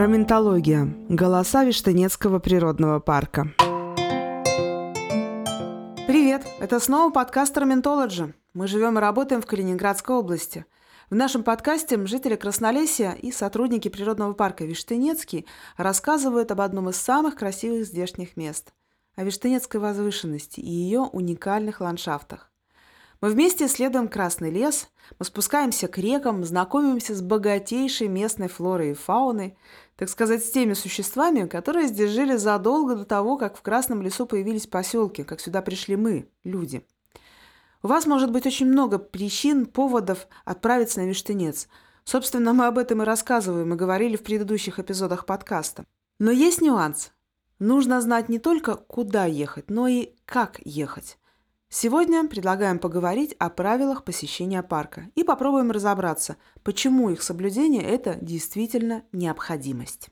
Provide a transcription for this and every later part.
Раментология. Голоса Виштынецкого природного парка. Привет! Это снова подкаст Раментологи. Мы живем и работаем в Калининградской области. В нашем подкасте жители Краснолесья и сотрудники природного парка Виштынецкий рассказывают об одном из самых красивых здешних мест – о Виштынецкой возвышенности и ее уникальных ландшафтах. Мы вместе исследуем Красный лес, мы спускаемся к рекам, знакомимся с богатейшей местной флорой и фауной, так сказать, с теми существами, которые здесь жили задолго до того, как в Красном лесу появились поселки, как сюда пришли мы, люди. У вас может быть очень много причин, поводов отправиться на Виштынец. Собственно, мы об этом и рассказываем и говорили в предыдущих эпизодах подкаста. Но есть нюанс. Нужно знать не только, куда ехать, но и как ехать. Сегодня предлагаем поговорить о правилах посещения парка и попробуем разобраться, почему их соблюдение – это действительно необходимость.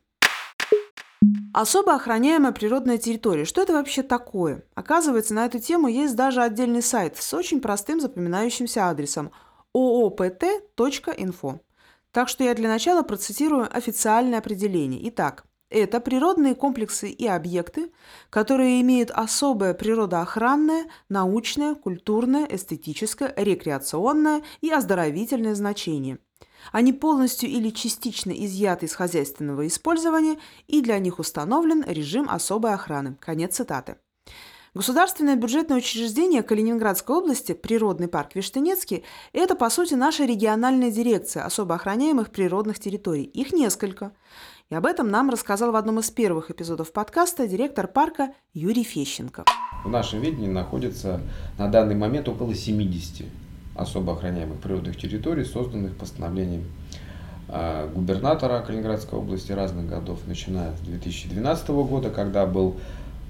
Особо охраняемая природная территория. Что это вообще такое? Оказывается, на эту тему есть даже отдельный сайт с очень простым запоминающимся адресом oopt.info. Так что я для начала процитирую официальное определение. Итак, это природные комплексы и объекты, которые имеют особое природоохранное, научное, культурное, эстетическое, рекреационное и оздоровительное значение. Они полностью или частично изъяты из хозяйственного использования и для них установлен режим особой охраны. Конец цитаты. Государственное бюджетное учреждение Калининградской области, природный парк Виштынецкий, это, по сути, наша региональная дирекция особо охраняемых природных территорий. Их несколько. И об этом нам рассказал в одном из первых эпизодов подкаста директор парка Юрий Фещенко. В нашем видении находится на данный момент около 70 особо охраняемых природных территорий, созданных постановлением а, губернатора Калининградской области разных годов, начиная с 2012 года, когда был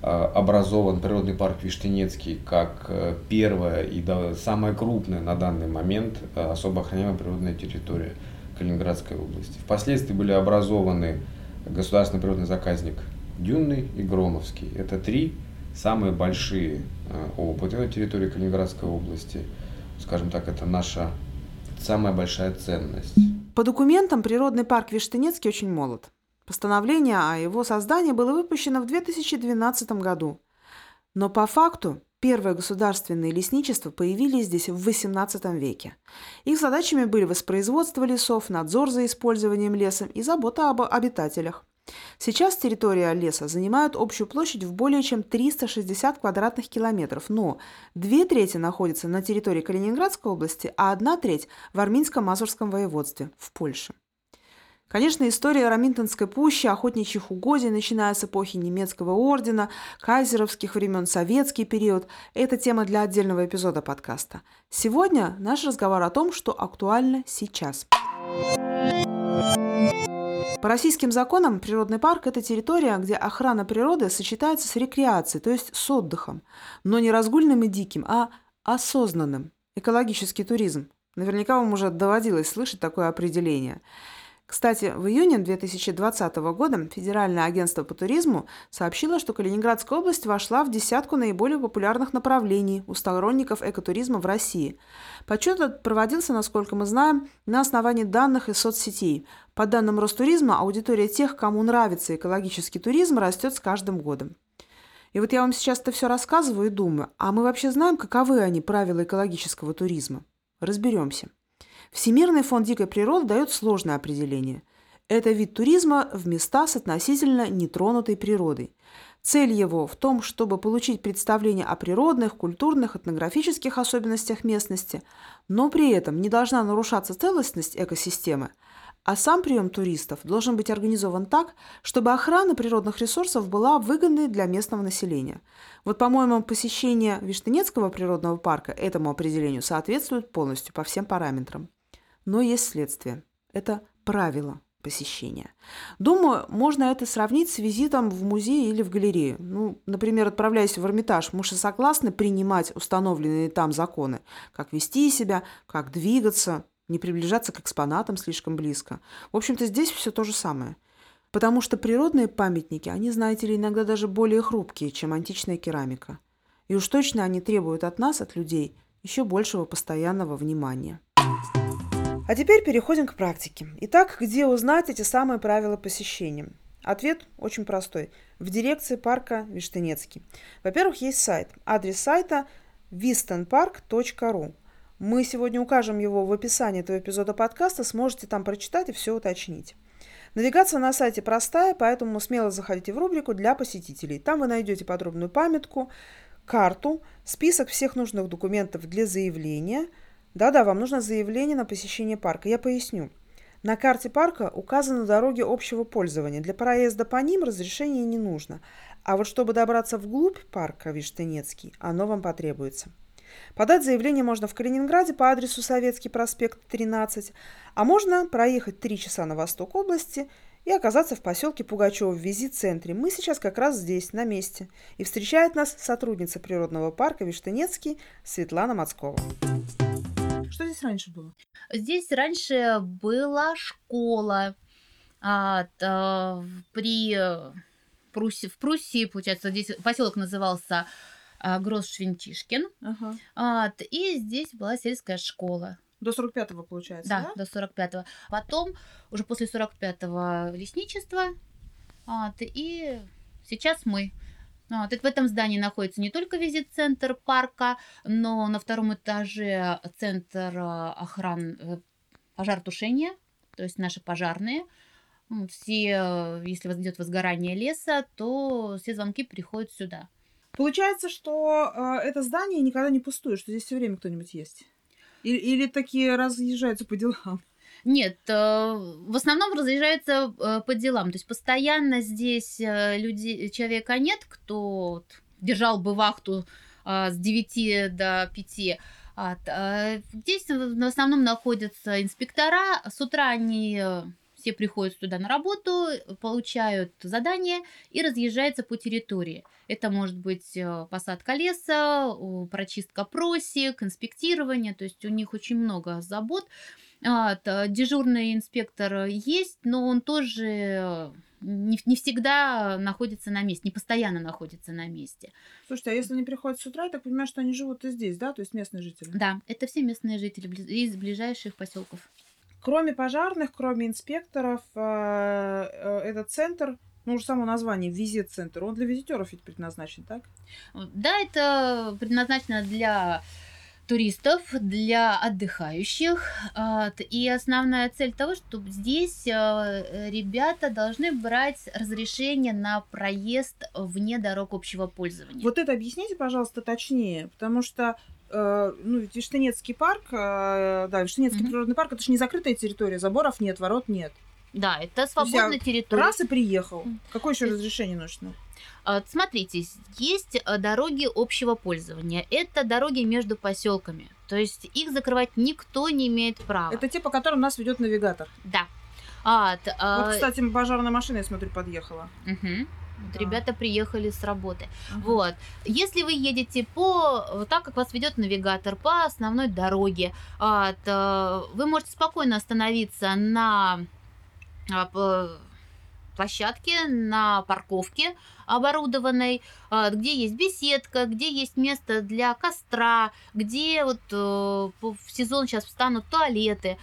а, образован природный парк Виштынецкий как э, первая и самая крупная на данный момент э, особо охраняемая природная территория – Калининградской области. Впоследствии были образованы государственный природный заказник Дюнный и Громовский. Это три самые большие э, опыты на территории Калининградской области. Скажем так, это наша самая большая ценность. По документам природный парк Виштынецкий очень молод. Постановление о его создании было выпущено в 2012 году. Но по факту Первые государственные лесничества появились здесь в XVIII веке. Их задачами были воспроизводство лесов, надзор за использованием леса и забота об обитателях. Сейчас территория леса занимает общую площадь в более чем 360 квадратных километров, но две трети находятся на территории Калининградской области, а одна треть в Арминско-Мазурском воеводстве в Польше. Конечно, история Раминтонской пущи, охотничьих угодий, начиная с эпохи немецкого ордена, кайзеровских времен, советский период – это тема для отдельного эпизода подкаста. Сегодня наш разговор о том, что актуально сейчас. По российским законам природный парк – это территория, где охрана природы сочетается с рекреацией, то есть с отдыхом, но не разгульным и диким, а осознанным. Экологический туризм. Наверняка вам уже доводилось слышать такое определение – кстати, в июне 2020 года Федеральное агентство по туризму сообщило, что Калининградская область вошла в десятку наиболее популярных направлений у сторонников экотуризма в России. Подсчет этот проводился, насколько мы знаем, на основании данных из соцсетей. По данным Ростуризма, аудитория тех, кому нравится экологический туризм, растет с каждым годом. И вот я вам сейчас это все рассказываю и думаю, а мы вообще знаем, каковы они, правила экологического туризма? Разберемся. Всемирный фонд дикой природы дает сложное определение. Это вид туризма в места с относительно нетронутой природой. Цель его в том, чтобы получить представление о природных, культурных, этнографических особенностях местности, но при этом не должна нарушаться целостность экосистемы, а сам прием туристов должен быть организован так, чтобы охрана природных ресурсов была выгодной для местного населения. Вот, по-моему, посещение Виштынецкого природного парка этому определению соответствует полностью по всем параметрам. Но есть следствие. Это правило посещения. Думаю, можно это сравнить с визитом в музей или в галерею. Ну, например, отправляясь в Эрмитаж, мы же согласны принимать установленные там законы, как вести себя, как двигаться, не приближаться к экспонатам слишком близко. В общем-то, здесь все то же самое. Потому что природные памятники, они, знаете ли, иногда даже более хрупкие, чем античная керамика. И уж точно они требуют от нас, от людей, еще большего постоянного внимания. А теперь переходим к практике. Итак, где узнать эти самые правила посещения? Ответ очень простой. В дирекции парка Виштынецкий. Во-первых, есть сайт. Адрес сайта vistonpark.ru. Мы сегодня укажем его в описании этого эпизода подкаста, сможете там прочитать и все уточнить. Навигация на сайте простая, поэтому смело заходите в рубрику для посетителей. Там вы найдете подробную памятку, карту, список всех нужных документов для заявления. Да-да, вам нужно заявление на посещение парка. Я поясню. На карте парка указаны дороги общего пользования. Для проезда по ним разрешение не нужно. А вот чтобы добраться вглубь парка Виштынецкий, оно вам потребуется. Подать заявление можно в Калининграде по адресу Советский проспект 13, а можно проехать 3 часа на восток области и оказаться в поселке Пугачева в визит-центре. Мы сейчас как раз здесь, на месте. И встречает нас сотрудница природного парка Виштынецкий Светлана Мацкова. Что здесь раньше было? Здесь раньше была школа а, а, при э, Пруссии, в Пруссии, получается, здесь поселок назывался а, Гросс-Швентишкин. Ага. А, и здесь была сельская школа. До 45-го, получается, Да, да? до 45-го. Потом, уже после 45-го, лесничество. А, и сейчас мы. Вот, это в этом здании находится не только визит-центр парка, но на втором этаже центр э, охраны э, пожаротушения, то есть наши пожарные. Все, э, если идет возгорание леса, то все звонки приходят сюда. Получается, что э, это здание никогда не пустует, что здесь все время кто-нибудь есть. Или, или такие разъезжаются по делам. Нет, э, в основном разъезжаются э, по делам. То есть постоянно здесь э, люди, человека нет, кто держал бы вахту а, с 9 до 5. А, Здесь в основном находятся инспектора. С утра они все приходят сюда на работу, получают задание и разъезжаются по территории. Это может быть посадка леса, прочистка просек, инспектирование. То есть у них очень много забот. А, т- дежурный инспектор есть, но он тоже э, не, не всегда находится на месте, не постоянно находится на месте. Слушайте, а если они приходят с утра, я так понимаю, что они живут и здесь, да? То есть местные жители. Да, это все местные жители из ближайших поселков. Кроме пожарных, кроме инспекторов, э, э, этот центр, ну уже само название, визит-центр, он для визитеров ведь предназначен, так? Да, это предназначено для туристов, для отдыхающих. А, И основная цель того, что здесь э, ребята должны брать разрешение на проезд вне дорог общего пользования. Вот это объясните, пожалуйста, точнее, потому что э, ну, Виштынецкий парк, э, да, Виштынецкий Мгм. природный парк, это же не закрытая территория, заборов нет, ворот нет. Да, это свободная территория. Раз и приехал. Какое еще разрешение нужно? А, Смотрите, есть э, дороги общего пользования. Это дороги между поселками. То есть их закрывать никто не имеет права. Это те, по которым нас ведет навигатор. Да. А, т- а, Вот, кстати, пожарная машина, я смотрю, подъехала. мгм. Вот Да. Ребята приехали с работы. Ага. Вот. Если вы едете по вот так, как вас ведет навигатор, по основной дороге, а, то вы можете спокойно остановиться на а, площадке, на парковке оборудованной, а, где есть беседка, где есть место для костра, где вот э, в сезон сейчас встанут туалеты.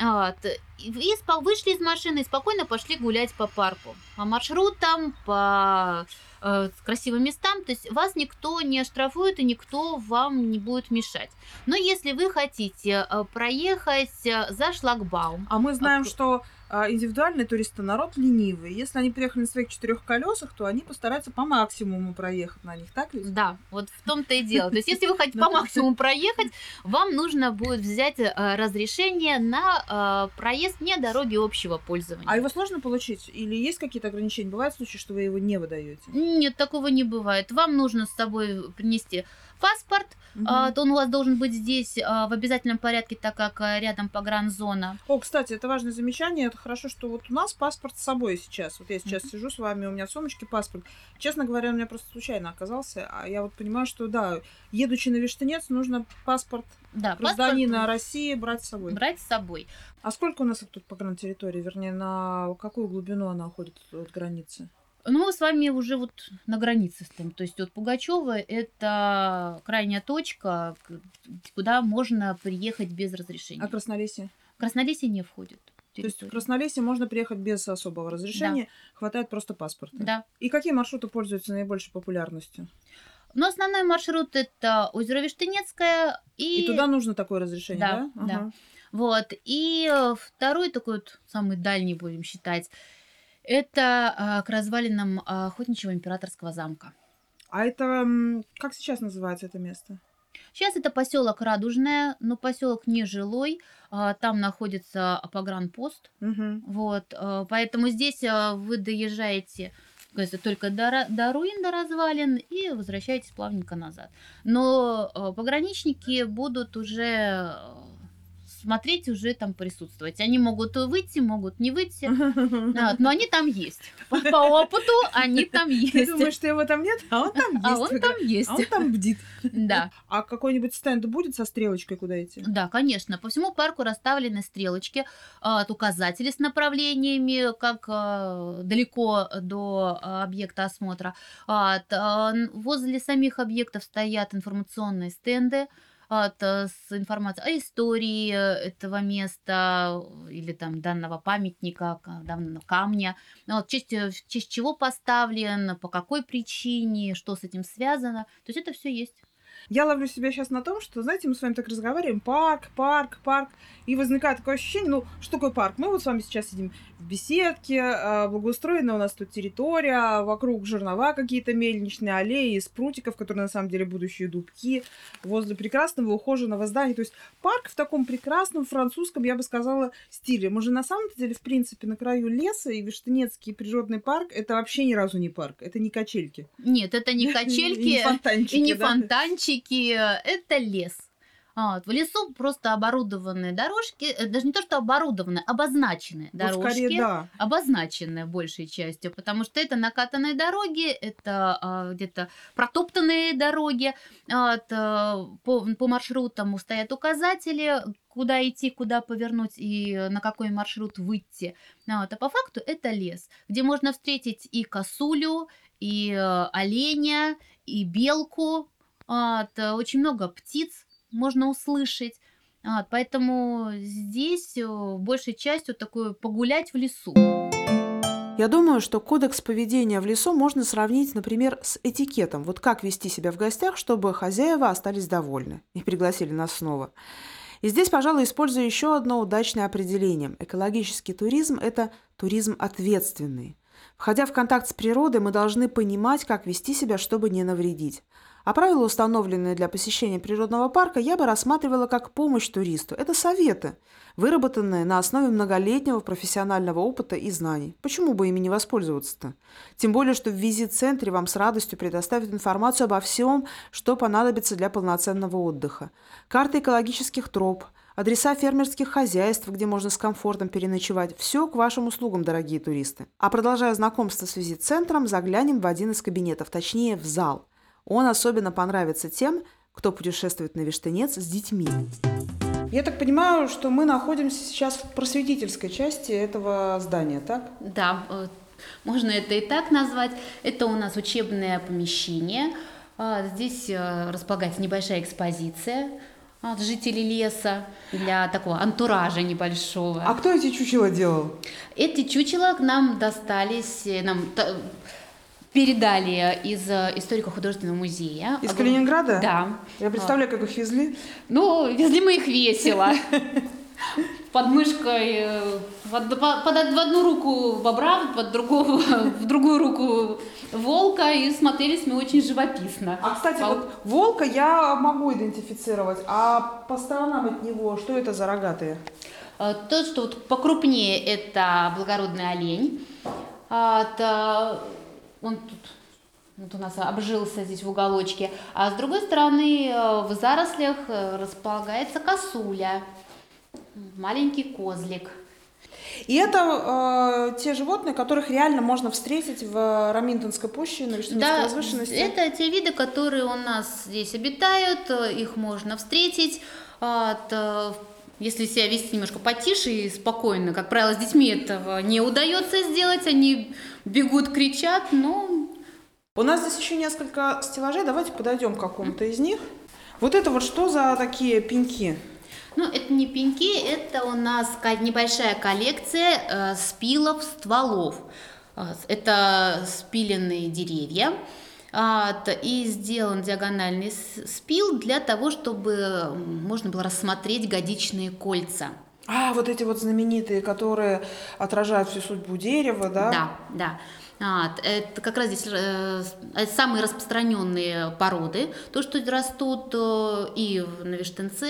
Вот. И вышли из машины и спокойно пошли гулять по парку. По маршрутам, по э, красивым местам. То есть вас никто не оштрафует и никто вам не будет мешать. Но если вы хотите э, проехать э, за шлагбаум, А мы знаем, что а, индивидуальные туристы народ ленивый. Если они приехали на своих четырех колесах, то они постараются по максимуму проехать на них, так ведь? Да, вот в том-то и дело. То есть, если вы хотите по максимуму проехать, вам нужно будет взять э, разрешение на э, проезд не дороги общего пользования. А его сложно получить? Или есть какие-то ограничения? Бывают случаи, что вы его не выдаете? Нет, такого не бывает. Вам нужно с собой принести паспорт, а, то он у вас должен быть здесь а, в обязательном порядке, так как а, рядом погранзона. О, кстати, это важное замечание. Это хорошо, что вот у нас паспорт с собой сейчас. Вот я сейчас Мгм. сижу с вами, у меня в сумочке паспорт. Честно говоря, у меня просто случайно оказался. А я вот понимаю, что да, едучи на Виштынец, нужно паспорт Да, гражданина паспорт России брать с собой. брать с собой. А сколько у нас тут по территории? Вернее, на какую глубину она уходит от границы? Ну, мы с вами уже вот на границе стоим. То есть вот Пугачева это крайняя точка, куда можно приехать без разрешения. А Краснолесье? Краснолесье не входит. То есть в. Краснолесье можно приехать без особого разрешения, хватает просто паспорта. Да. И какие маршруты пользуются наибольшей популярностью? Но основной маршрут это озеро Виштынецкое и, И, туда нужно такое разрешение, да? Да, да. Вот. И э, второй такой вот самый дальний будем считать, это а, к развалинам а, охотничьего императорского замка. А это как сейчас называется это место? Сейчас это поселок Радужное, но поселок нежилой, а, там находится погранпост, Мгм. вот, поэтому здесь вы доезжаете только до, до руин, до развалин и возвращаетесь плавненько назад. Но пограничники будут уже смотреть, уже там присутствовать. Они могут выйти, могут не выйти, вот, но они там есть. По, по опыту они там Ты есть. думаешь, что его там нет? А он там есть. А он там есть. А он там бдит. Да. А какой-нибудь стенд будет со стрелочкой, куда идти? Да, конечно. По всему парку расставлены стрелочки, а, указатели с направлениями, как а, далеко до а, объекта осмотра. А, т- а, н- Возле самих объектов стоят информационные стенды а, т- с информацией о истории э, этого места э, или там данного памятника, ка- данного камня, Ну, вот, в, честь, э, в честь чего поставлен, по какой причине, что с этим связано. То есть это все есть. Я ловлю себя сейчас на том, что, знаете, мы с вами так разговариваем, парк, парк, парк, и возникает такое ощущение, ну, что такое парк? Мы вот с вами сейчас сидим в беседке, а, благоустроена у нас тут территория, вокруг жернова какие-то мельничные аллеи из прутиков, которые на самом деле будущие дубки, возле прекрасного ухоженного здания. То есть парк в таком прекрасном французском, я бы сказала, стиле. Мы же на самом деле, в принципе, на краю леса, и Виштынецкий природный парк, это вообще ни разу не парк, это не качельки. Нет, это не качельки. И не фонтанчики, это лес. А, Вот. В лесу просто оборудованные дорожки, э, даже не то, что оборудованные, обозначенные Вот дорожки. скорее, да. Обозначенные большей частью, потому что это накатанные дороги, это а, где-то протоптанные дороги. А, Вот, а, по, по маршрутам стоят указатели, куда идти, куда повернуть и на какой маршрут выйти. А, Вот, а по факту это лес, где можно встретить и косулю, и э, оленя, и белку. Вот, э, очень много птиц можно услышать. Вот, поэтому здесь э, большей частью такое погулять в лесу. Я думаю, что кодекс поведения в лесу можно сравнить, например, с этикетом. Вот как вести себя в гостях, чтобы хозяева остались довольны и пригласили нас снова. И здесь, пожалуй, использую еще одно удачное определение. Экологический туризм – это туризм ответственный. Входя в контакт с природой, мы должны понимать, как вести себя, чтобы не навредить. А правила, установленные для посещения природного парка, я бы рассматривала как помощь туристу. Это советы, выработанные на основе многолетнего профессионального опыта и знаний. Почему бы ими не воспользоваться-то? Тем более, что в визит-центре вам с радостью предоставят информацию обо всем, что понадобится для полноценного отдыха. Карты экологических троп, адреса фермерских хозяйств, где можно с комфортом переночевать. Все к вашим услугам, дорогие туристы. А продолжая знакомство с визит-центром, заглянем в один из кабинетов, точнее в зал. Он особенно понравится тем, кто путешествует на Виштынец с детьми. Я так понимаю, что мы находимся сейчас в просветительской части этого здания, так? Да, э, можно это и так назвать. Это у нас учебное помещение. А, Здесь э, располагается небольшая экспозиция от жителей леса для такого антуража небольшого. А кто эти чучела делал? Эти чучела к нам достались, э, нам передали из э, историко-художественного музея. Из Калининграда? Да. Я представляю, как их везли. Ну, везли мы их весело. Под мышкой, э, в од- по- под- в одну руку бобра, под другую, в другую руку волка, и смотрелись мы очень живописно. А, кстати, Пол- вот волка я могу идентифицировать, а по сторонам от него что это за рогатые? Э, То, что вот покрупнее, это благородный олень. А, это он тут вот у нас обжился здесь в уголочке. А с другой стороны, э, в зарослях э, располагается косуля, маленький козлик. И это э, те животные, которых реально можно встретить в Раминтонской пуще на Виштынецкой Да, возвышенности. это те виды, которые у нас здесь обитают, э, их можно встретить. А, т- Если себя вести немножко потише и спокойно, как правило, с детьми этого не удается сделать, они бегут, кричат, но У нас здесь еще несколько стеллажей. Давайте подойдем к какому-то из них. Вот это вот что за такие пеньки? Ну, это не пеньки, это у нас небольшая коллекция э, спилов стволов. Э, это спиленные деревья. И сделан диагональный спил для того, чтобы можно было рассмотреть годичные кольца. А, вот эти вот знаменитые, которые отражают всю судьбу дерева, да? Да, да. А, это как раз здесь э, самые распространенные породы, то, что растут э, и на Виштенце,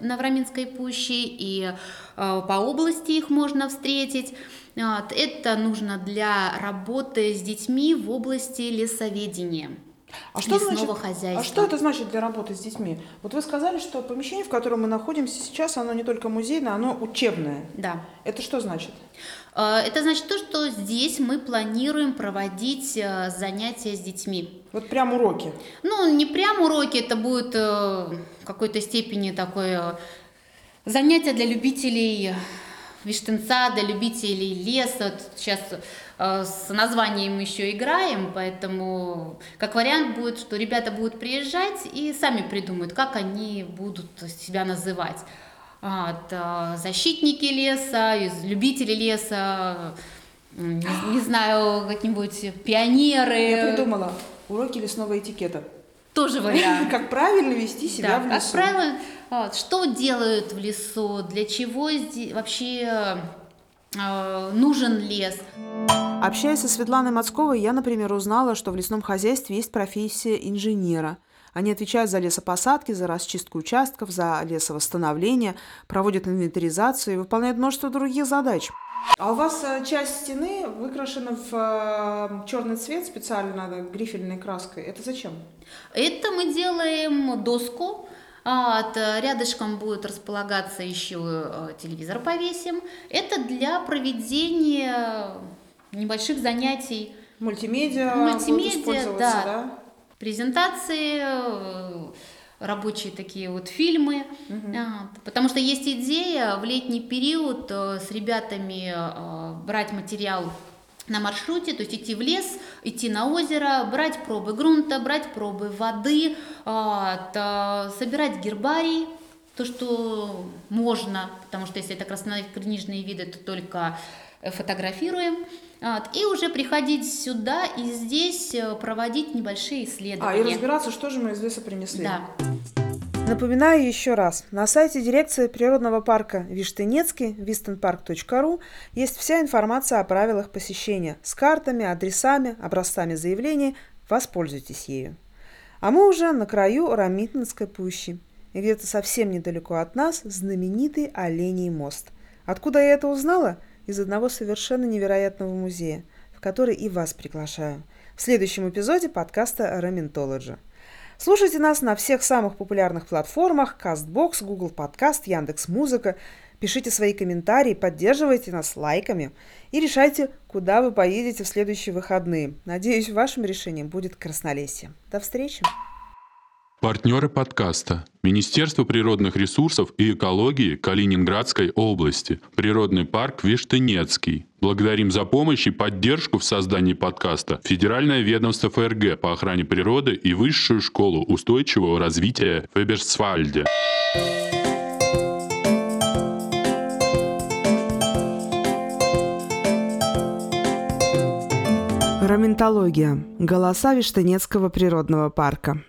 на Враменской пуще, и э, по области их можно встретить. Вот, это нужно для работы с детьми в области лесоведения. А что, значит, хозяйства. а что это значит для работы с детьми? Вот вы сказали, что помещение, в котором мы находимся сейчас, оно не только музейное, оно учебное. Да. Это что значит? Э, это значит то, что здесь мы планируем проводить э, занятия с детьми. Вот прям уроки? Ну, не прям уроки, это будет э, в какой-то степени такое занятие для любителей Виштенца, для любителей леса. Сейчас с названием еще играем, поэтому как вариант будет, что ребята будут приезжать и сами придумают, как они будут себя называть. Вот, э, защитники леса, любители леса, не, не знаю, как-нибудь пионеры. Я придумала. Уроки лесного этикета. Тоже вариант. Как правильно вести себя да, в лесу. Как правильно, вот, что делают в лесу, для чего вообще э, нужен лес. Общаясь со Светланой Мацковой, я, например, узнала, что в лесном хозяйстве есть профессия инженера. Они отвечают за лесопосадки, за расчистку участков, за лесовосстановление, проводят инвентаризацию и выполняют множество других задач. А у вас э, часть стены выкрашена в э, черный цвет специально грифельной краской. Это зачем? Это мы делаем доску. А, рядышком будет располагаться еще э, телевизор повесим. Это для проведения небольших занятий. Мультимедиа, Мультимедиа, да. да. Презентации, э, рабочие такие вот фильмы. Угу. Потому что есть идея в летний период э, с ребятами э, брать материал на маршруте, то есть идти в лес, идти на озеро, брать пробы грунта, брать пробы воды, собирать гербарий, то, что можно, потому что если это краснокнижные виды, то только фотографируем. Вот, и уже приходить сюда и здесь э, проводить небольшие исследования. А, и разбираться, что же мы из леса принесли. Да. Напоминаю еще раз, на сайте дирекции природного парка Виштенецкий, vistenpark.ru, есть вся информация о правилах посещения с картами, адресами, образцами заявлений. Воспользуйтесь ею. А мы уже на краю Рамитнинской пущи. И где-то совсем недалеко от нас знаменитый Оленей мост. Откуда я это узнала? Из одного совершенно невероятного музея, в который и вас приглашаю. В следующем эпизоде подкаста «Раментологи». Слушайте нас на всех самых популярных платформах CastBox, Google Podcast, Яндекс.Музыка. Пишите свои комментарии, поддерживайте нас лайками и решайте, куда вы поедете в следующие выходные. Надеюсь, вашим решением будет Краснолесье. До встречи! Партнеры подкаста. Министерство природных ресурсов и экологии Калининградской области. Природный парк Виштынецкий. Благодарим за помощь и поддержку в создании подкаста Федеральное ведомство ФРГ по охране природы и Высшую школу устойчивого развития в Эберсвальде. Раментология. Голоса Виштынецкого природного парка.